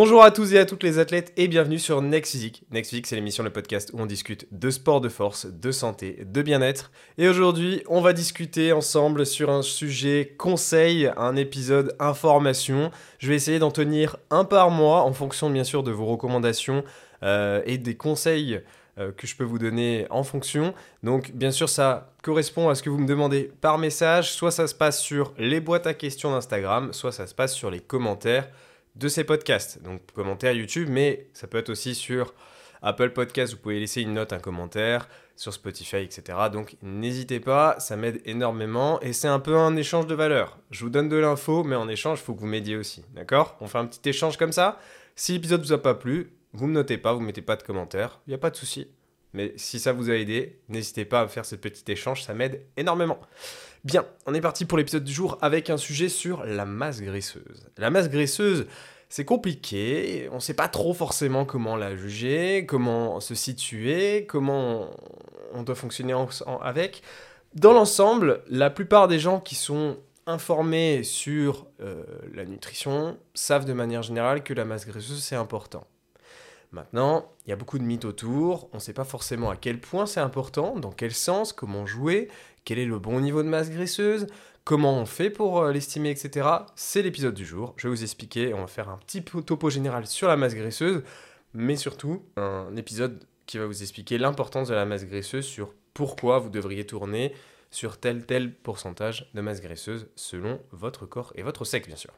Bonjour à tous et à toutes les athlètes et bienvenue sur Next Physique. Next Physique, c'est l'émission, le podcast où on discute de sport de force, de santé, de bien-être. Et aujourd'hui, on va discuter ensemble sur un sujet conseil, un épisode information. Je vais essayer d'en tenir un par mois en fonction bien sûr de vos recommandations euh, et des conseils euh, que je peux vous donner en fonction. Donc bien sûr ça correspond à ce que vous me demandez par message, soit ça se passe sur les boîtes à questions d'Instagram, soit ça se passe sur les commentaires de ces podcasts. Donc commentaires YouTube, mais ça peut être aussi sur Apple Podcast, vous pouvez laisser une note, un commentaire, sur Spotify, etc. Donc n'hésitez pas, ça m'aide énormément et c'est un peu un échange de valeur. Je vous donne de l'info, mais en échange, il faut que vous m'aidiez aussi. D'accord? On fait un petit échange comme ça. Si l'épisode vous a pas plu, vous me notez pas, vous mettez pas de commentaires, il n'y a pas de souci. Mais si ça vous a aidé, n'hésitez pas à faire ce petit échange, ça m'aide énormément. Bien, on est parti pour l'épisode du jour avec un sujet sur la masse graisseuse. La masse graisseuse, c'est compliqué, on ne sait pas trop forcément comment la juger, comment se situer, comment on doit fonctionner avec. Dans l'ensemble, la plupart des gens qui sont informés sur euh, la nutrition savent de manière générale que la masse graisseuse c'est important. Maintenant, il y a beaucoup de mythes autour, on ne sait pas forcément à quel point c'est important, dans quel sens, comment jouer, quel est le bon niveau de masse graisseuse, comment on fait pour euh, l'estimer, etc. C'est l'épisode du jour. Je vais vous expliquer, on va faire un petit topo général sur la masse graisseuse, mais surtout un épisode qui va vous expliquer l'importance de la masse graisseuse sur pourquoi vous devriez tourner sur tel tel pourcentage de masse graisseuse selon votre corps et votre sexe bien sûr.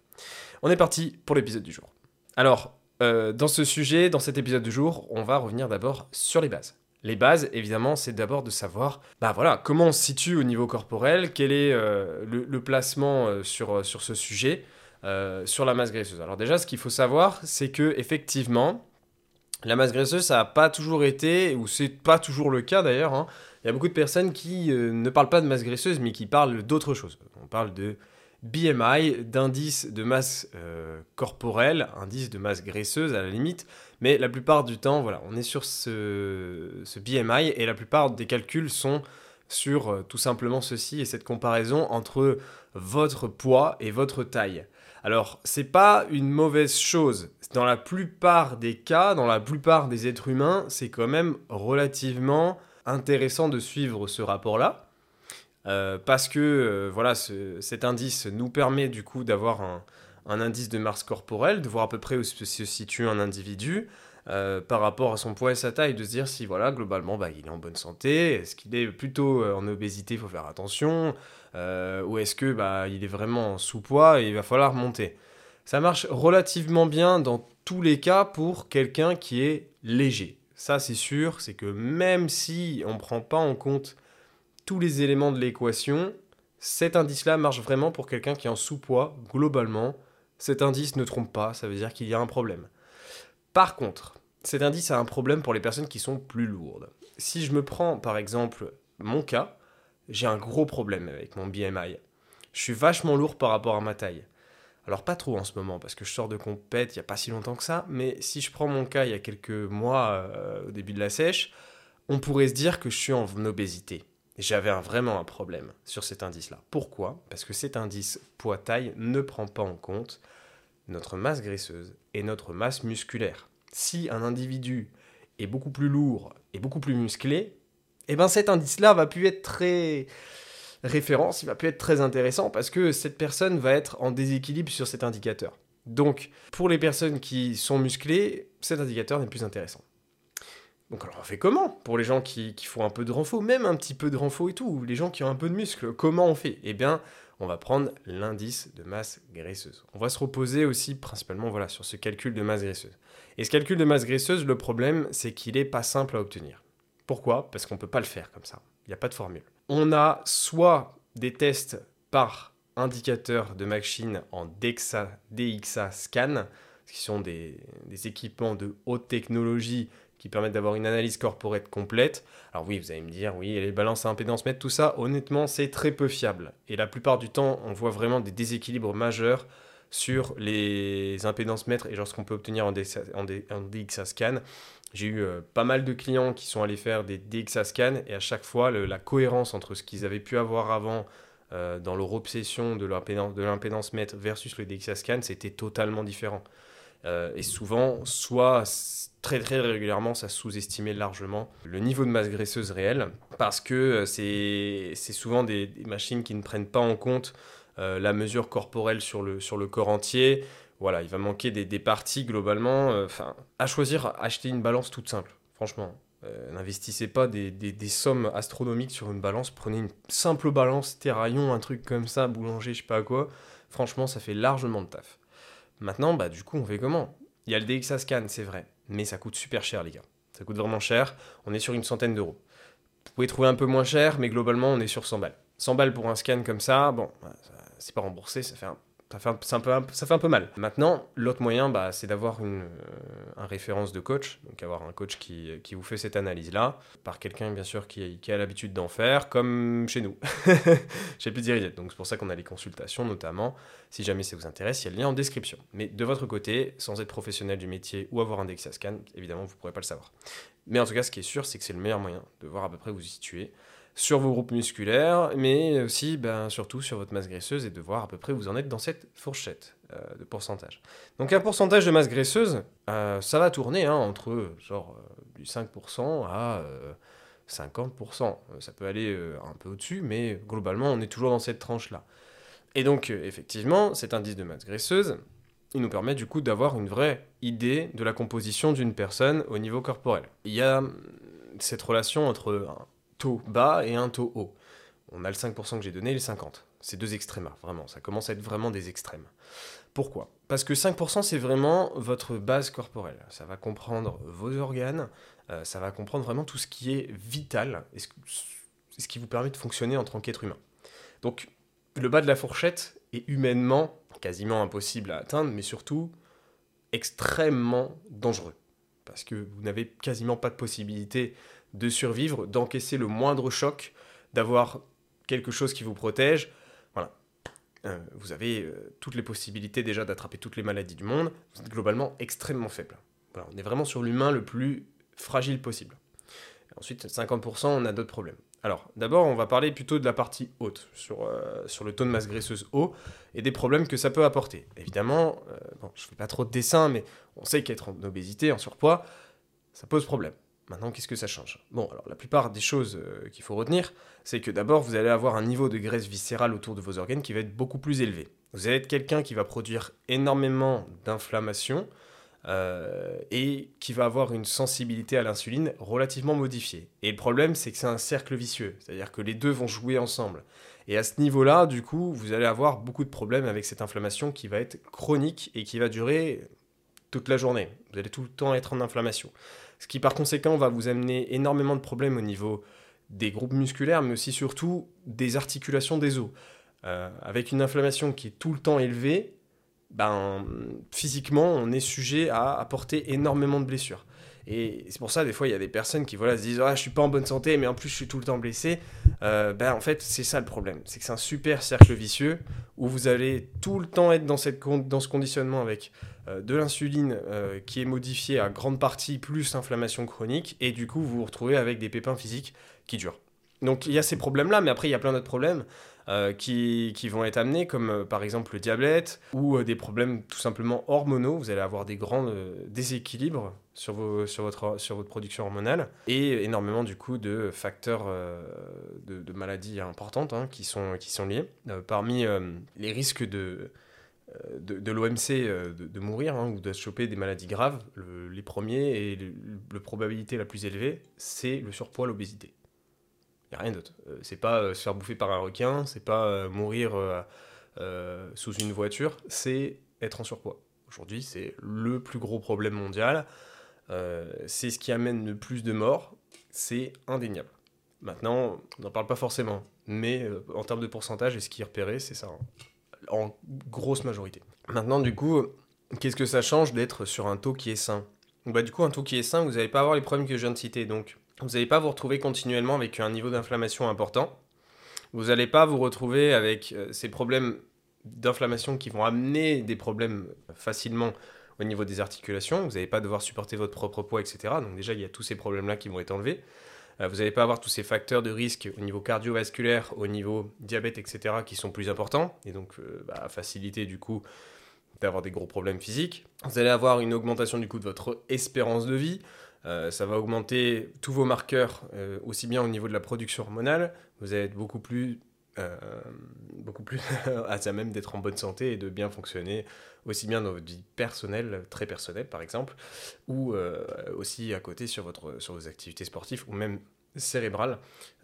On est parti pour l'épisode du jour. Alors, euh, dans ce sujet, dans cet épisode du jour, on va revenir d'abord sur les bases. Les bases, évidemment, c'est d'abord de savoir, bah voilà, comment on se situe au niveau corporel, quel est euh, le, placement euh, sur, sur ce sujet, sur la masse graisseuse. Alors déjà, ce qu'il faut savoir, c'est que effectivement, la masse graisseuse, ça n'a pas toujours été, ou c'est pas toujours le cas d'ailleurs. Hein. Il y a beaucoup de personnes qui ne parlent pas de masse graisseuse, mais qui parlent d'autre chose. On parle de BMI, d'indice de masse euh, corporelle, indice de masse graisseuse à la limite, mais la plupart du temps, voilà, on est sur ce, BMI et la plupart des calculs sont sur euh, tout simplement ceci et cette comparaison entre votre poids et votre taille. Alors, c'est pas une mauvaise chose. Dans la plupart des cas, dans la plupart des êtres humains, c'est quand même relativement intéressant de suivre ce rapport-là. Euh, parce que euh, voilà, cet indice nous permet du coup d'avoir un, indice de masse corporelle, de voir à peu près où se, situe un individu euh, par rapport à son poids et sa taille, de se dire si voilà, globalement, bah, il est en bonne santé, est-ce qu'il est plutôt en obésité, il faut faire attention, ou est-ce que bah, il est vraiment sous-poids et il va falloir monter. Ça marche relativement bien dans tous les cas pour quelqu'un qui est léger. Ça c'est sûr, c'est que même si on ne prend pas en compte les éléments de l'équation, cet indice-là marche vraiment pour quelqu'un qui est en sous-poids, globalement. Cet indice ne trompe pas, ça veut dire qu'il y a un problème. Par contre, cet indice a un problème pour les personnes qui sont plus lourdes. Si je me prends par exemple mon cas, j'ai un gros problème avec mon BMI. Je suis vachement lourd par rapport à ma taille. Alors pas trop en ce moment parce que je sors de compète il n'y a pas si longtemps que ça, mais si je prends mon cas il y a quelques mois euh, au début de la sèche, on pourrait se dire que je suis en obésité j'avais vraiment un problème sur cet indice-là. Pourquoi? Parce que cet indice poids-taille ne prend pas en compte notre masse graisseuse et notre masse musculaire. Si un individu est beaucoup plus lourd et beaucoup plus musclé, eh ben cet indice-là va plus être très référence, il va plus être très intéressant parce que cette personne va être en déséquilibre sur cet indicateur. Donc, pour les personnes qui sont musclées, cet indicateur n'est plus intéressant. Donc alors on fait comment Pour les gens qui, font un peu de renfort, même un petit peu de renfort et tout, les gens qui ont un peu de muscle, comment on fait? Eh bien, on va prendre l'indice de masse graisseuse. On va se reposer aussi principalement sur ce calcul de masse graisseuse. Et ce calcul de masse graisseuse, le problème, c'est qu'il n'est pas simple à obtenir. Pourquoi? Parce qu'on ne peut pas le faire comme ça. Il n'y a pas de formule. On a soit des tests par indicateur de machine en DXA, DXA scan, qui sont des équipements de haute technologie qui permettent d'avoir une analyse corporate complète. Alors oui, vous allez me dire, oui, les balances à impédance mètre, tout ça, honnêtement, c'est très peu fiable. Et la plupart du temps, on voit vraiment des déséquilibres majeurs sur les impédances mètres et genre ce qu'on peut obtenir en, DXA, scan. J'ai eu euh, pas mal de clients qui sont allés faire des DXA scan et à chaque fois, la cohérence entre ce qu'ils avaient pu avoir avant euh, dans leur obsession de l'impédance mètre versus le DXA scan, c'était totalement différent. et souvent, soit très très régulièrement, ça sous-estimait largement le niveau de masse graisseuse réelle, parce que c'est souvent des, des, machines qui ne prennent pas en compte la mesure corporelle sur le, sur le corps entier. Voilà, il va manquer des, des parties globalement. Enfin, à choisir, acheter une balance toute simple, franchement. Euh, n'investissez pas des, sommes astronomiques sur une balance. Prenez une simple balance, terraillon, un truc comme ça, boulanger, je sais pas quoi. Franchement, ça fait largement de taf. Maintenant, bah du coup, on fait comment? Il y a le DXA Scan, c'est vrai, mais ça coûte super cher, les gars. Ça coûte vraiment cher. On est sur une centaine d'euros. Vous pouvez trouver un peu moins cher, mais globalement, on est sur 100 balles. 100 balles pour un scan comme ça, bon, bah, c'est pas remboursé, ça fait un ça fait, un, peu, un mal. Maintenant, l'autre moyen, bah, c'est d'avoir une, euh, référence de coach, donc avoir un coach qui, qui vous fait cette analyse-là, par quelqu'un bien sûr qui, a l'habitude d'en faire, comme chez nous. J'ai plus dire Donc c'est pour ça qu'on a les consultations notamment. Si jamais ça vous intéresse, il y a le lien en description. Mais de votre côté, sans être professionnel du métier ou avoir un DEXA scan, évidemment, vous ne pourrez pas le savoir. Mais en tout cas, ce qui est sûr, c'est que c'est le meilleur moyen de voir à peu près où vous situez sur vos groupes musculaires, mais aussi ben, surtout sur votre masse graisseuse et de voir à peu près où vous en êtes dans cette fourchette euh, de pourcentage. Donc un pourcentage de masse graisseuse, euh, ça va tourner hein, entre genre euh, du 5% à 50%. Ça peut aller un peu au-dessus, mais globalement on est toujours dans cette tranche-là. Et donc effectivement, cet indice de masse graisseuse, il nous permet du coup d'avoir une vraie idée de la composition d'une personne au niveau corporel. Il y a cette relation entre taux bas et un taux haut. On a le 5% que j'ai donné et le 50%. C'est deux extrêmes, vraiment. Ça commence à être vraiment des extrêmes. Pourquoi? Parce que 5% c'est vraiment votre base corporelle. Ça va comprendre vos organes, euh, ça va comprendre vraiment tout ce qui est vital et ce, ce qui vous permet de fonctionner en tant qu'être humain. Donc le bas de la fourchette est humainement quasiment impossible à atteindre, mais surtout extrêmement dangereux. Parce que vous n'avez quasiment pas de possibilité de survivre, d'encaisser le moindre choc, d'avoir quelque chose qui vous protège. Voilà. Euh, vous avez euh, toutes les possibilités déjà d'attraper toutes les maladies du monde. Vous êtes globalement extrêmement faible. Voilà, on est vraiment sur l'humain le plus fragile possible. ensuite, 50%, on a d'autres problèmes. Alors, d'abord, on va parler plutôt de la partie haute, sur, euh, sur le taux de masse graisseuse haut, et des problèmes que ça peut apporter. Évidemment, bon, je ne fais pas trop de dessin, mais on sait qu'être en obésité, en surpoids, ça pose problème. Maintenant, qu'est-ce que ça change? Bon, alors la plupart des choses euh, qu'il faut retenir, c'est que d'abord, vous allez avoir un niveau de graisse viscérale autour de vos organes qui va être beaucoup plus élevé. Vous allez être quelqu'un qui va produire énormément d'inflammation euh, et qui va avoir une sensibilité à l'insuline relativement modifiée. Et le problème, c'est que c'est un cercle vicieux, c'est-à-dire que les deux vont jouer ensemble. Et à ce niveau-là, du coup, vous allez avoir beaucoup de problèmes avec cette inflammation qui va être chronique et qui va durer toute la journée. Vous allez tout le temps être en inflammation. Ce qui par conséquent va vous amener énormément de problèmes au niveau des groupes musculaires, mais aussi surtout des articulations des os. Euh, avec une inflammation qui est tout le temps élevée, ben, physiquement, on est sujet à apporter énormément de blessures. Et c'est pour ça, des fois, il y a des personnes qui voilà, se disent ah, Je suis pas en bonne santé, mais en plus, je suis tout le temps blessé. Euh, ben, en fait, c'est ça le problème. C'est que c'est un super cercle vicieux où vous allez tout le temps être dans, cette, dans ce conditionnement avec euh, de l'insuline euh, qui est modifiée à grande partie plus inflammation chronique. Et du coup, vous vous retrouvez avec des pépins physiques qui durent. Donc, il y a ces problèmes-là, mais après, il y a plein d'autres problèmes. Euh, qui, vont être amenés, comme euh, par exemple le diabète ou euh, des problèmes tout simplement hormonaux. Vous allez avoir des grands déséquilibres sur, votre, production hormonale et énormément du coup de facteurs de, maladies importantes hein, qui, sont, liés. parmi les risques de, l'OMC de, mourir hein, ou de choper des maladies graves, les premiers et la probabilité la plus élevée, c'est le surpoids, l'obésité. Il n'y a rien d'autre. Euh, c'est pas euh, se faire bouffer par un requin, c'est pas euh, mourir sous une voiture, c'est être en surpoids. Aujourd'hui, c'est le plus gros problème mondial. c'est ce qui amène le plus de morts. C'est indéniable. Maintenant, on n'en parle pas forcément. Mais en termes de pourcentage, et ce qui est repéré, c'est ça. Hein. En grosse majorité. Maintenant, du coup, qu'est-ce que ça change d'être sur un taux qui est sain? Bah, Du coup, un taux qui est sain, vous n'allez pas avoir les problèmes que je viens de citer. Donc, vous n'allez pas vous retrouver continuellement avec un niveau d'inflammation important. Vous n'allez pas vous retrouver avec euh, ces problèmes d'inflammation qui vont amener des problèmes facilement au niveau des articulations. Vous n'allez pas devoir supporter votre propre poids, etc. Donc déjà, il y a tous ces problèmes-là qui vont être enlevés. Euh, vous n'allez pas avoir tous ces facteurs de risque au niveau cardiovasculaire, au niveau diabète, etc., qui sont plus importants, et donc euh, bah, faciliter du coup d'avoir des gros problèmes physiques. Vous allez avoir une augmentation du coup de votre espérance de vie. Euh, ça va augmenter tous vos marqueurs, euh, aussi bien au niveau de la production hormonale. Vous allez être beaucoup plus, euh, beaucoup plus à ça même d'être en bonne santé et de bien fonctionner, aussi bien dans votre vie personnelle, très personnelle par exemple, ou aussi à côté sur, vos activités sportives ou même cérébrales,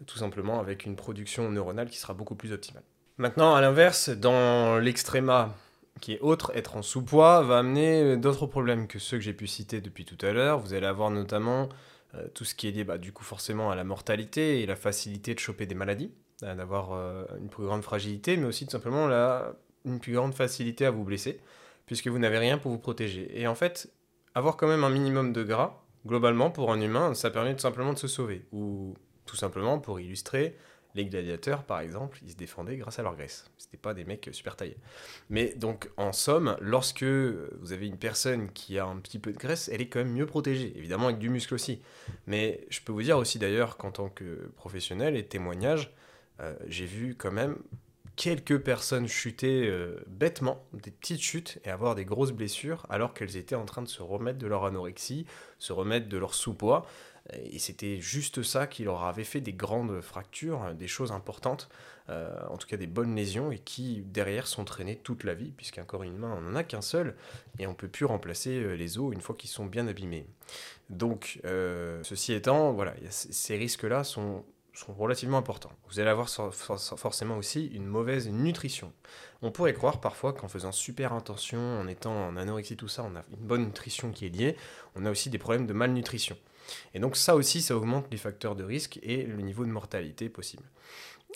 tout simplement avec une production neuronale qui sera beaucoup plus optimale. Maintenant, à l'inverse, dans l'extréma qui est autre, être en sous-poids, va amener d'autres problèmes que ceux que j'ai pu citer depuis tout à l'heure. Vous allez avoir notamment euh, tout ce qui est lié bah, du coup forcément à la mortalité et la facilité de choper des maladies, euh, d'avoir euh, une plus grande fragilité, mais aussi tout simplement la, une plus grande facilité à vous blesser, puisque vous n'avez rien pour vous protéger. Et en fait, avoir quand même un minimum de gras, globalement pour un humain, ça permet tout simplement de se sauver, ou tout simplement pour illustrer les gladiateurs, par exemple, ils se défendaient grâce à leur graisse. C'était pas des mecs super taillés. Mais donc, en somme, lorsque vous avez une personne qui a un petit peu de graisse, elle est quand même mieux protégée. Évidemment, avec du muscle aussi. Mais je peux vous dire aussi d'ailleurs qu'en tant que professionnel et témoignage, euh, j'ai vu quand même quelques personnes chuter euh, bêtement, des petites chutes, et avoir des grosses blessures alors qu'elles étaient en train de se remettre de leur anorexie, se remettre de leur sous-poids. Et c'était juste ça qui leur avait fait des grandes fractures, des choses importantes, euh, en tout cas des bonnes lésions, et qui derrière sont traînées toute la vie, puisqu'un corps humain, on n'en a qu'un seul, et on ne peut plus remplacer euh, les os une fois qu'ils sont bien abîmés. Donc, euh, ceci étant, voilà, ces risques-là sont, sont relativement importants. Vous allez avoir forcément aussi une mauvaise nutrition. On pourrait croire parfois qu'en faisant super attention, en étant en anorexie, tout ça, on a une bonne nutrition qui est liée, on a aussi des problèmes de malnutrition. Et donc ça aussi, ça augmente les facteurs de risque et le niveau de mortalité possible.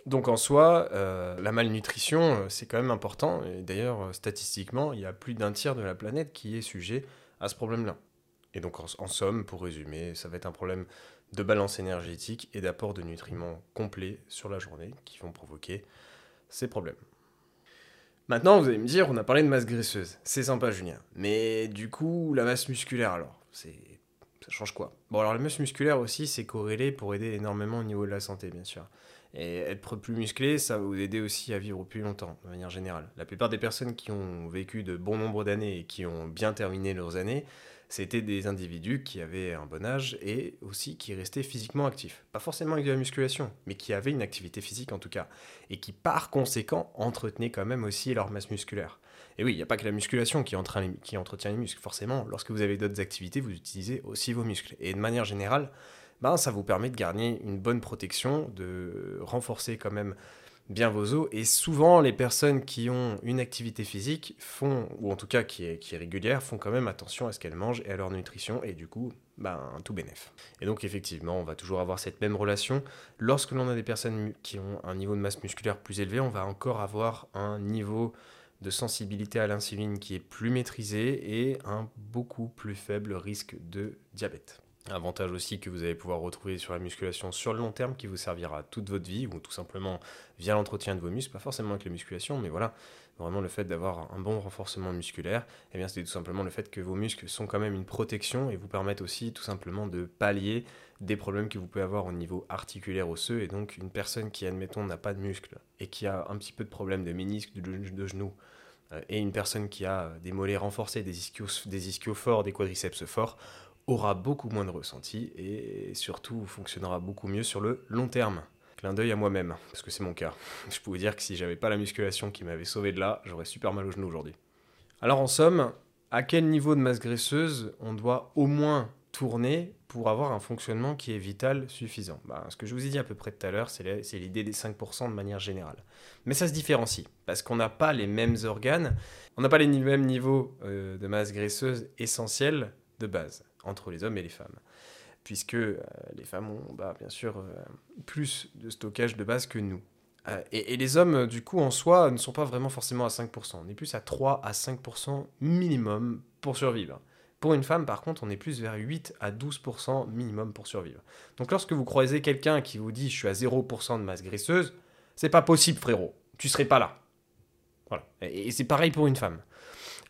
Donc en soi, euh, la malnutrition, euh, c'est quand même important. Et d'ailleurs, euh, statistiquement, il y a plus d'un tiers de la planète qui est sujet à ce problème-là. Et donc en, somme, pour résumer, ça va être un problème de balance énergétique et d'apport de nutriments complets sur la journée qui vont provoquer ces problèmes. Maintenant, vous allez me dire, on a parlé de masse graisseuse. C'est sympa, Julien. Mais du coup, la masse musculaire, alors, c'est ça change quoi? Bon, alors la masse musculaire aussi, c'est corrélé pour aider énormément au niveau de la santé, bien sûr. Et être plus musclé, ça va vous aider aussi à vivre plus longtemps, de manière générale. La plupart des personnes qui ont vécu de bon nombre d'années et qui ont bien terminé leurs années, c'était des individus qui avaient un bon âge et aussi qui restaient physiquement actifs. Pas forcément avec de la musculation, mais qui avaient une activité physique en tout cas. Et qui par conséquent entretenaient quand même aussi leur masse musculaire. Et oui, il n'y a pas que la musculation qui, entretient les muscles. Forcément, lorsque vous avez d'autres activités, vous utilisez aussi vos muscles. Et de manière générale, ben, ça vous permet de gagner une bonne protection, de renforcer quand même bien vos os. Et souvent, les personnes qui ont une activité physique font, ou en tout cas qui est, qui est régulière, font quand même attention à ce qu'elles mangent et à leur nutrition. Et du coup, ben, tout bénef. Et donc, effectivement, on va toujours avoir cette même relation. Lorsque l'on a des personnes qui ont un niveau de masse musculaire plus élevé, on va encore avoir un niveau de sensibilité à l'insuline qui est plus maîtrisé et un beaucoup plus faible risque de diabète. Avantage aussi que vous allez pouvoir retrouver sur la musculation sur le long terme qui vous servira toute votre vie ou tout simplement via l'entretien de vos muscles, pas forcément avec la musculation, mais voilà, vraiment le fait d'avoir un bon renforcement musculaire, eh bien c'est tout simplement le fait que vos muscles sont quand même une protection et vous permettent aussi tout simplement de pallier des problèmes que vous pouvez avoir au niveau articulaire osseux et donc une personne qui admettons n'a pas de muscles et qui a un petit peu de problème de ménisque, de, de genou euh, et une personne qui a des mollets renforcés, des ischios, des forts, des quadriceps forts aura beaucoup moins de ressenti et surtout fonctionnera beaucoup mieux sur le long terme. Clin d'œil à moi-même, parce que c'est mon cas. Je peux vous dire que si j'avais pas la musculation qui m'avait sauvé de là, j'aurais super mal au genou aujourd'hui. Alors en somme, à quel niveau de masse graisseuse on doit au moins tourner pour avoir un fonctionnement qui est vital suffisant bah, Ce que je vous ai dit à peu près tout à l'heure, c'est l'idée des 5% de manière générale. Mais ça se différencie, parce qu'on n'a pas les mêmes organes, on n'a pas les mêmes niveaux euh, de masse graisseuse essentielle de base entre les hommes et les femmes. Puisque euh, les femmes ont bah, bien sûr euh, plus de stockage de base que nous. Et, et, les hommes, du coup, en soi, ne sont pas vraiment forcément à 5%. On est plus à 3 à 5% minimum pour survivre. Pour une femme, par contre, on est plus vers 8 à 12% minimum pour survivre. Donc lorsque vous croisez quelqu'un qui vous dit je suis à 0% de masse graisseuse, c'est pas possible, frérot. Tu serais pas là. Voilà. Et, c'est pareil pour une femme.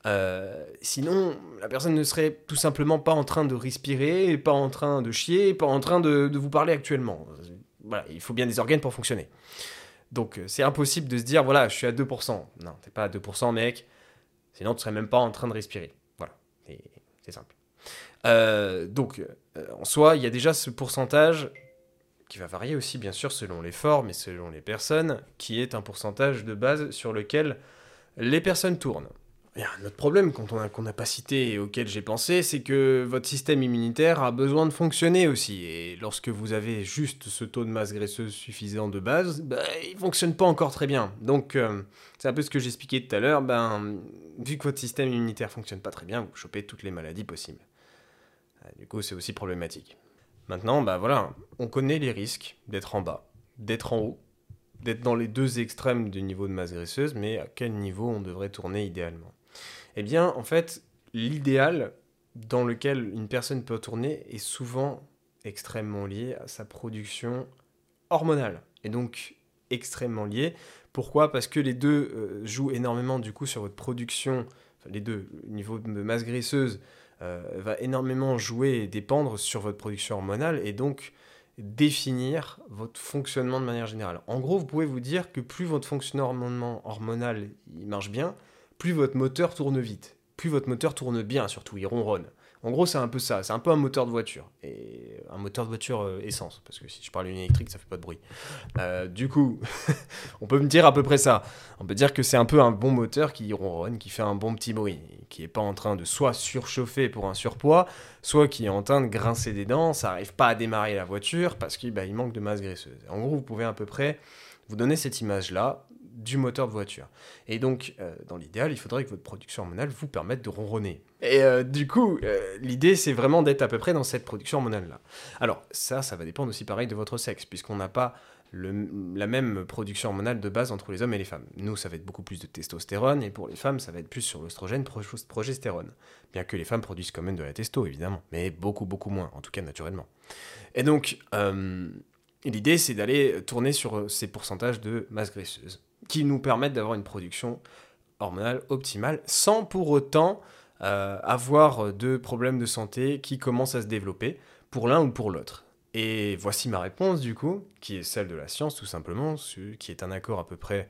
Euh, sinon, la personne ne serait tout simplement pas en train de respirer, pas en train de chier, pas en train de, vous parler actuellement. Il faut bien des organes pour fonctionner. Donc c'est impossible de se dire, voilà, je suis à 2%. Non, t'es pas à 2%, mec Sinon, tu serais même pas en train de respirer. Euh, donc, euh, en soi, il y a déjà ce pourcentage qui va varier aussi, bien sûr, selon les formes et selon les personnes, qui est un pourcentage de base sur lequel les personnes tournent. Il un autre problème qu'on n'a pas cité et auquel j'ai pensé, c'est que votre système immunitaire a besoin de fonctionner aussi. Et lorsque vous avez juste ce taux de masse graisseuse suffisant de base, bah, il ne fonctionne pas encore très bien. Donc, euh, c'est un peu ce que j'expliquais tout à l'heure. Ben, vu que votre système immunitaire fonctionne pas très bien, vous chopez toutes les maladies possibles. Euh, du coup, c'est aussi problématique. Maintenant, bah voilà, on connaît les risques d'être en bas, d'être en haut, d'être dans les deux extrêmes du niveau de masse graisseuse, mais à quel niveau on devrait tourner idéalement? Eh bien, en fait, l'idéal dans lequel une personne peut tourner est souvent extrêmement lié à sa production hormonale, et donc extrêmement lié. Pourquoi? Parce que les deux euh, jouent énormément du coup sur votre production, les deux, niveau de masse graisseuse euh, va énormément jouer et dépendre sur votre production hormonale et donc définir votre fonctionnement de manière générale. En gros, vous pouvez vous dire que plus votre fonctionnement hormonal il marche bien, plus votre moteur tourne vite, plus votre moteur tourne bien surtout, il ronronne. En gros, c'est un peu ça. C'est un peu un moteur de voiture. Et un moteur de voiture euh, essence. Parce que si je parle d'une électrique, ça fait pas de bruit. Euh, du coup, on peut me dire à peu près ça. On peut dire que c'est un peu un bon moteur qui ronronne, qui fait un bon petit bruit. Qui est pas en train de soit surchauffer pour un surpoids, soit qui est en train de grincer des dents. Ça arrive pas à démarrer la voiture parce qu'il bah, manque de masse graisseuse. En gros, vous pouvez à peu près vous donner cette image-là du moteur de voiture. Et donc, euh, dans l'idéal, il faudrait que votre production hormonale vous permette de ronronner. Et euh, du coup, euh, l'idée, c'est vraiment d'être à peu près dans cette production hormonale-là. Alors, ça, ça va dépendre aussi pareil de votre sexe, puisqu'on n'a pas la même production hormonale de base entre les hommes et les femmes. Nous, ça va être beaucoup plus de testostérone, et pour les femmes, ça va être plus sur l'oestrogène, progestérone. Bien que les femmes produisent quand même de la testo, évidemment, mais beaucoup, beaucoup moins, en tout cas naturellement. Et donc, l'idée, c'est d'aller tourner sur ces pourcentages de masse graisseuse qui nous permettent d'avoir une production hormonale optimale sans pour autant euh, avoir de problèmes de santé qui commencent à se développer pour l'un ou pour l'autre. Et voici ma réponse du coup, qui est celle de la science tout simplement, qui est un accord à peu près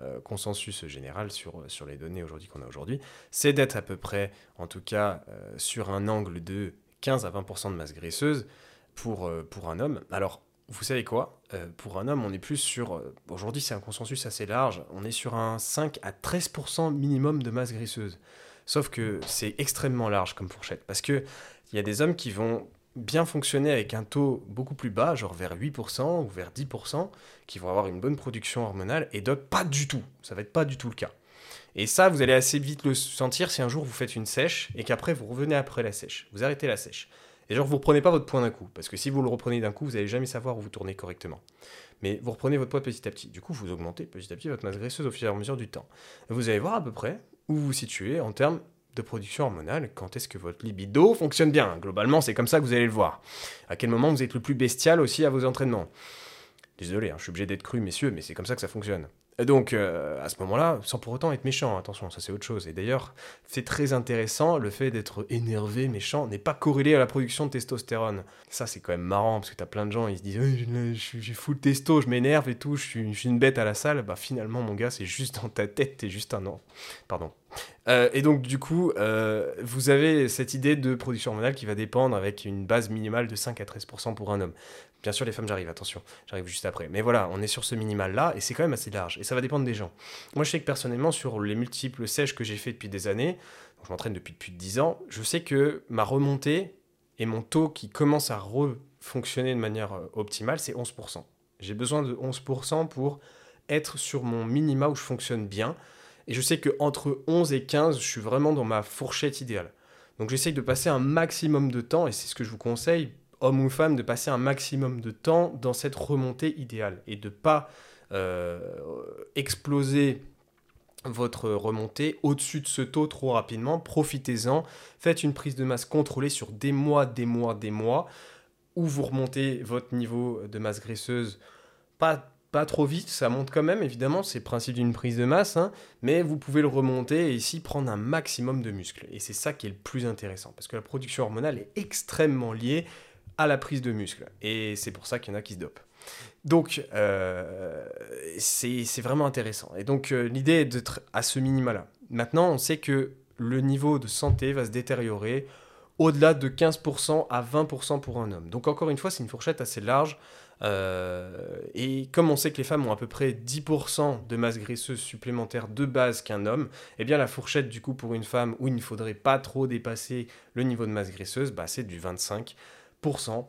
euh, consensus général sur, les données aujourd'hui qu'on a aujourd'hui, c'est d'être à peu près, en tout cas, euh, sur un angle de 15 à 20% de masse graisseuse pour, pour un homme. Alors, vous savez quoi euh, Pour un homme, on est plus sur... Euh, aujourd'hui, c'est un consensus assez large. On est sur un 5 à 13% minimum de masse graisseuse. Sauf que c'est extrêmement large comme fourchette. Parce qu'il y a des hommes qui vont bien fonctionner avec un taux beaucoup plus bas, genre vers 8% ou vers 10%, qui vont avoir une bonne production hormonale, et d'autres pas du tout. Ça va être pas du tout le cas. Et ça, vous allez assez vite le sentir si un jour vous faites une sèche et qu'après vous revenez après la sèche. Vous arrêtez la sèche. Genre, vous reprenez pas votre poids d'un coup, parce que si vous le reprenez d'un coup, vous n'allez jamais savoir où vous tournez correctement. Mais vous reprenez votre poids petit à petit. Du coup, vous augmentez petit à petit votre masse graisseuse au fur et à mesure du temps. vous allez voir à peu près où vous vous situez en termes de production hormonale, quand est-ce que votre libido fonctionne bien. Globalement, c'est comme ça que vous allez le voir. À quel moment vous êtes le plus bestial aussi à vos entraînements? Désolé, hein, je suis obligé d'être cru, messieurs, mais c'est comme ça que ça fonctionne. Donc, euh, à ce moment-là, sans pour autant être méchant, attention, ça c'est autre chose. Et d'ailleurs, c'est très intéressant, le fait d'être énervé, méchant, n'est pas corrélé à la production de testostérone. Ça, c'est quand même marrant, parce que t'as plein de gens, ils se disent J'ai fou de testo, je m'énerve et tout, je suis, je suis, une bête à la salle. Bah, finalement, mon gars, c'est juste dans ta tête, t'es juste un an. Pardon, euh, et donc, du coup, euh, vous avez cette idée de production hormonale qui va dépendre avec une base minimale de 5 à 13% pour un homme. Bien sûr, les femmes, j'arrive, attention, j'arrive juste après. Mais voilà, on est sur ce minimal-là et c'est quand même assez large. Et ça va dépendre des gens. Moi, je sais que personnellement, sur les multiples sèches que j'ai fait depuis des années, je m'entraîne depuis plus de 10 ans, je sais que ma remontée et mon taux qui commence à refonctionner de manière euh, optimale, c'est 11%. J'ai besoin de 11% pour être sur mon minima où je fonctionne bien. Et je sais que entre 11 et 15, je suis vraiment dans ma fourchette idéale. Donc j'essaye de passer un maximum de temps, et c'est ce que je vous conseille, homme ou femme, de passer un maximum de temps dans cette remontée idéale. Et de pas euh, exploser votre remontée au-dessus de ce taux trop rapidement. Profitez-en, faites une prise de masse contrôlée sur des mois, des mois, des mois, où vous remontez votre niveau de masse graisseuse pas pas trop vite, ça monte quand même, évidemment, c'est le principe d'une prise de masse, hein, mais vous pouvez le remonter et ici prendre un maximum de muscles. Et c'est ça qui est le plus intéressant, parce que la production hormonale est extrêmement liée à la prise de muscles, et c'est pour ça qu'il y en a qui se dopent. Donc, euh, c'est vraiment intéressant. Et donc, euh, l'idée est d'être à ce minima-là. Maintenant, on sait que le niveau de santé va se détériorer au-delà de 15% à 20% pour un homme. Donc, encore une fois, c'est une fourchette assez large. Euh, et comme on sait que les femmes ont à peu près 10% de masse graisseuse supplémentaire de base qu'un homme, eh bien la fourchette du coup pour une femme où il ne faudrait pas trop dépasser le niveau de masse graisseuse, bah, c'est du 25%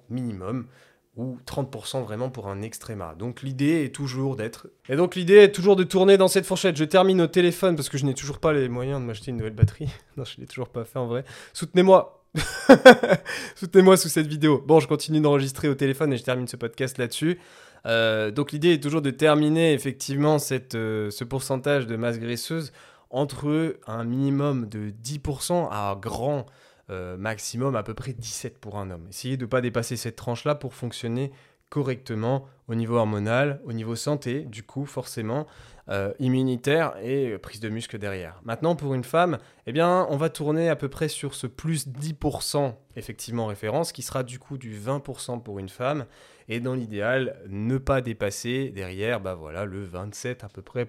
minimum ou 30% vraiment pour un extréma. Donc l'idée est toujours d'être... Et donc l'idée est toujours de tourner dans cette fourchette. Je termine au téléphone parce que je n'ai toujours pas les moyens de m'acheter une nouvelle batterie. non, je ne l'ai toujours pas fait en vrai. Soutenez-moi Soutenez-moi sous cette vidéo. Bon, je continue d'enregistrer au téléphone et je termine ce podcast là-dessus. Euh, donc l'idée est toujours de terminer effectivement cette, euh, ce pourcentage de masse graisseuse entre un minimum de 10% à grand euh, maximum à peu près 17 pour un homme. Essayez de ne pas dépasser cette tranche-là pour fonctionner correctement au niveau hormonal, au niveau santé, du coup forcément. Euh, immunitaire et prise de muscle derrière. Maintenant, pour une femme, eh bien, on va tourner à peu près sur ce plus 10% effectivement référence, qui sera du coup du 20% pour une femme, et dans l'idéal, ne pas dépasser derrière, bah voilà, le 27 à peu près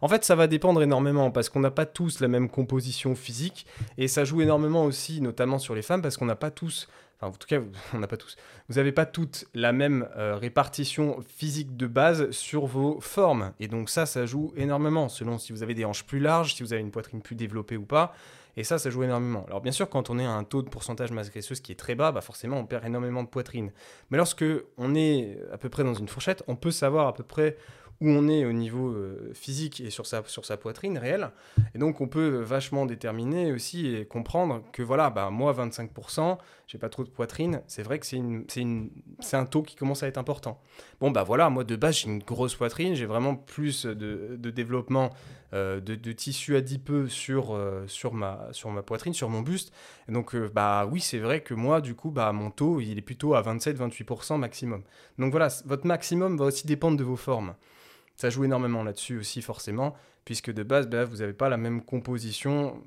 En fait, ça va dépendre énormément, parce qu'on n'a pas tous la même composition physique, et ça joue énormément aussi, notamment sur les femmes, parce qu'on n'a pas tous en tout cas, on n'a pas tous. Vous n'avez pas toutes la même euh, répartition physique de base sur vos formes. Et donc ça, ça joue énormément, selon si vous avez des hanches plus larges, si vous avez une poitrine plus développée ou pas. Et ça, ça joue énormément. Alors bien sûr, quand on est à un taux de pourcentage masse graisseuse qui est très bas, bah forcément, on perd énormément de poitrine. Mais lorsque on est à peu près dans une fourchette, on peut savoir à peu près où on est au niveau euh, physique et sur sa, poitrine réelle. Et donc on peut vachement déterminer aussi et comprendre que voilà, bah, moi 25%, j'ai pas trop de poitrine, c'est vrai que c'est une, une, un taux qui commence à être important. Bon bah voilà, moi de base j'ai une grosse poitrine, j'ai vraiment plus de, développement euh, de, de, tissu adipeux sur, euh, sur, ma, sur ma poitrine, sur mon buste. Et donc bah oui, c'est vrai que moi du coup, bah, mon taux il est plutôt à 27-28% maximum. Donc voilà, votre maximum va aussi dépendre de vos formes. Ça joue énormément là-dessus aussi, forcément, puisque de base, bah, vous n'avez pas la même composition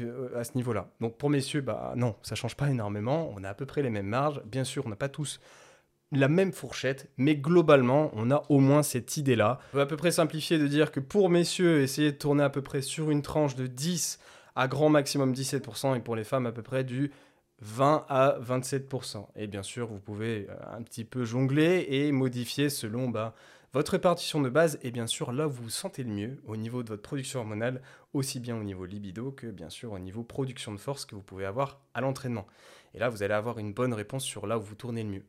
euh, à ce niveau-là. Donc pour messieurs, bah non, ça change pas énormément. On a à peu près les mêmes marges. Bien sûr, on n'a pas tous la même fourchette, mais globalement, on a au moins cette idée-là. On peut à peu près simplifier de dire que pour messieurs, essayez de tourner à peu près sur une tranche de 10 à grand maximum 17%, et pour les femmes, à peu près du 20 à 27%. Et bien sûr, vous pouvez euh, un petit peu jongler et modifier selon bah, votre répartition de base est bien sûr là où vous vous sentez le mieux au niveau de votre production hormonale, aussi bien au niveau libido que bien sûr au niveau production de force que vous pouvez avoir à l'entraînement. Et là, vous allez avoir une bonne réponse sur là où vous tournez le mieux.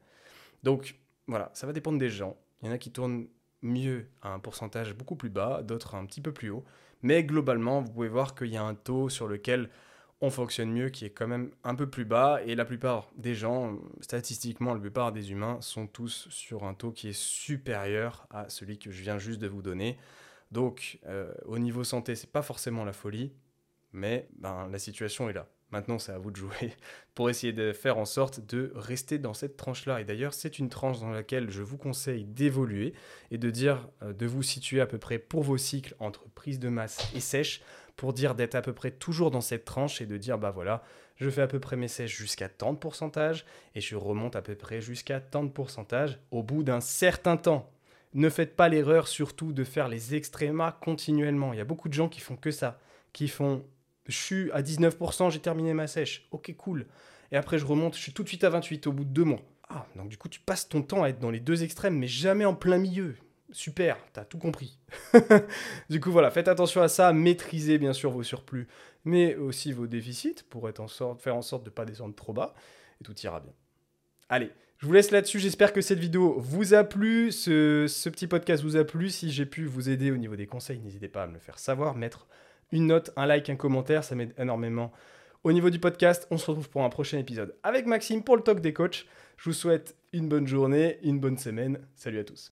Donc voilà, ça va dépendre des gens. Il y en a qui tournent mieux à un pourcentage beaucoup plus bas, d'autres un petit peu plus haut. Mais globalement, vous pouvez voir qu'il y a un taux sur lequel on fonctionne mieux, qui est quand même un peu plus bas. Et la plupart des gens, statistiquement, la plupart des humains sont tous sur un taux qui est supérieur à celui que je viens juste de vous donner. Donc, euh, au niveau santé, c'est pas forcément la folie, mais ben, la situation est là. Maintenant, c'est à vous de jouer pour essayer de faire en sorte de rester dans cette tranche-là. Et d'ailleurs, c'est une tranche dans laquelle je vous conseille d'évoluer et de dire, euh, de vous situer à peu près pour vos cycles entre prise de masse et sèche pour dire d'être à peu près toujours dans cette tranche et de dire bah voilà, je fais à peu près mes sèches jusqu'à tant de pourcentage et je remonte à peu près jusqu'à tant de pourcentage au bout d'un certain temps. Ne faites pas l'erreur surtout de faire les extrémas continuellement. Il y a beaucoup de gens qui font que ça, qui font je suis à 19%, j'ai terminé ma sèche. Ok, cool. Et après, je remonte, je suis tout de suite à 28 au bout de deux mois. Ah, donc du coup, tu passes ton temps à être dans les deux extrêmes, mais jamais en plein milieu. Super, t'as tout compris. du coup, voilà, faites attention à ça, maîtrisez bien sûr vos surplus, mais aussi vos déficits pour faire en sorte de ne pas descendre trop bas, et tout ira bien. Allez, je vous laisse là-dessus, j'espère que cette vidéo vous a plu, ce petit podcast vous a plu. Si j'ai pu vous aider au niveau des conseils, n'hésitez pas à me le faire savoir, mettre une note, un like, un commentaire, ça m'aide énormément. Au niveau du podcast, on se retrouve pour un prochain épisode avec Maxime pour le talk des coachs. Je vous souhaite une bonne journée, une bonne semaine. Salut à tous.